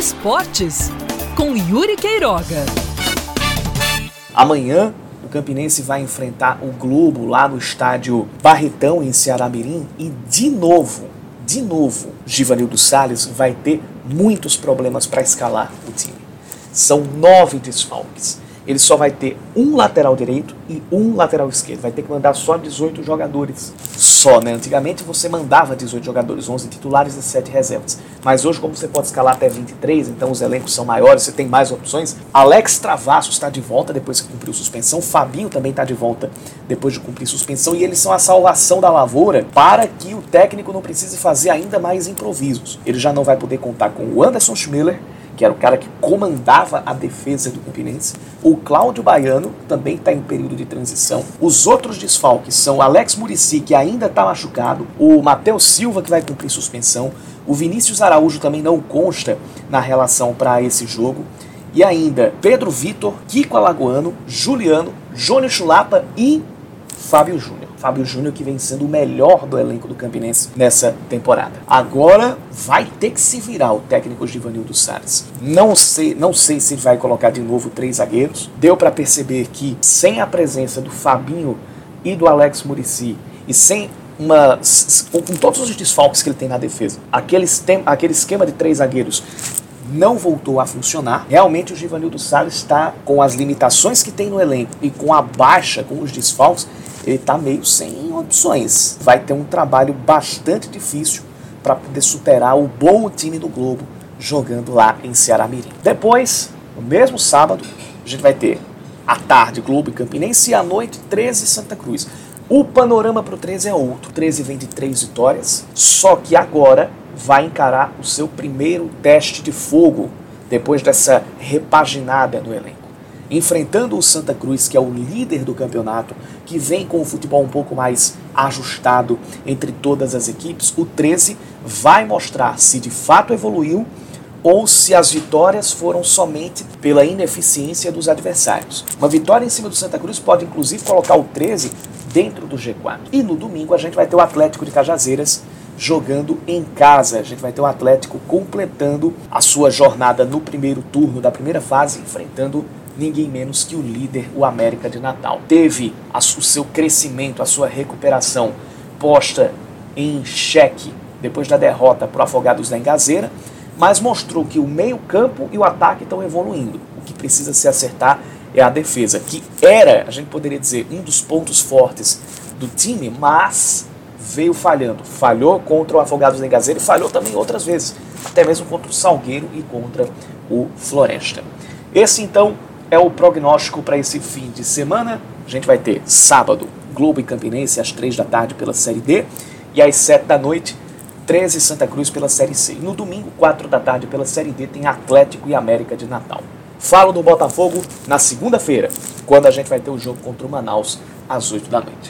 Esportes, com Yuri Queiroga. Amanhã, o Campinense vai enfrentar o Globo lá no estádio Barretão, em Ceará Mirim, e de novo, de novo, Givanildo Salles vai ter muitos problemas para escalar o time. São nove desfalques ele só vai ter um lateral direito e um lateral esquerdo. Vai ter que mandar só 18 jogadores. Só, né? Antigamente você mandava 18 jogadores, 11 titulares e 7 reservas. Mas hoje, como você pode escalar até 23, então os elencos são maiores, você tem mais opções. Alex Travasso está de volta depois que cumpriu suspensão. Fabinho também está de volta depois de cumprir suspensão. E eles são a salvação da lavoura para que o técnico não precise fazer ainda mais improvisos. Ele já não vai poder contar com o Anderson Schmiller que era o cara que comandava a defesa do Campinense. O Cláudio Baiano também está em período de transição. Os outros desfalques são Alex Murici, que ainda está machucado, o Matheus Silva, que vai cumprir suspensão, o Vinícius Araújo também não consta na relação para esse jogo. E ainda Pedro Vitor, Kiko Alagoano, Juliano, Jônio Chulapa e Fábio Júnior. Fábio Júnior que vem sendo o melhor do elenco do Campinense nessa temporada. Agora vai ter que se virar o técnico Givanildo Salles. Não sei, não sei se ele vai colocar de novo três zagueiros. Deu para perceber que sem a presença do Fabinho e do Alex Murici e sem uma, com todos os desfalques que ele tem na defesa, aquele, aquele esquema de três zagueiros não voltou a funcionar. Realmente o Givanildo Salles está com as limitações que tem no elenco e com a baixa, com os desfalques, ele está meio sem opções. Vai ter um trabalho bastante difícil para poder superar o bom time do Globo jogando lá em Ceará Mirim. Depois, no mesmo sábado, a gente vai ter à tarde Globo e Campinense e à noite 13 Santa Cruz. O panorama para o 13 é outro. O 13 vem de três vitórias, só que agora vai encarar o seu primeiro teste de fogo depois dessa repaginada no elenco enfrentando o Santa Cruz, que é o líder do campeonato, que vem com o futebol um pouco mais ajustado entre todas as equipes, o 13 vai mostrar se de fato evoluiu ou se as vitórias foram somente pela ineficiência dos adversários. Uma vitória em cima do Santa Cruz pode inclusive colocar o 13 dentro do G4. E no domingo a gente vai ter o Atlético de Cajazeiras jogando em casa. A gente vai ter o Atlético completando a sua jornada no primeiro turno da primeira fase, enfrentando ninguém menos que o líder, o América de Natal. Teve a, o seu crescimento, a sua recuperação posta em xeque depois da derrota para o Afogados da Engazeira, mas mostrou que o meio-campo e o ataque estão evoluindo. O que precisa se acertar é a defesa, que era, a gente poderia dizer, um dos pontos fortes do time, mas veio falhando. Falhou contra o Afogados da Engazeira e falhou também outras vezes, até mesmo contra o Salgueiro e contra o Floresta. Esse então é o prognóstico para esse fim de semana. A gente vai ter sábado, Globo e Campinense às 3 da tarde pela Série D e às 7 da noite, 13 Santa Cruz pela Série C. E no domingo, 4 da tarde pela Série D, tem Atlético e América de Natal. Falo do Botafogo na segunda-feira, quando a gente vai ter o jogo contra o Manaus às 8 da noite.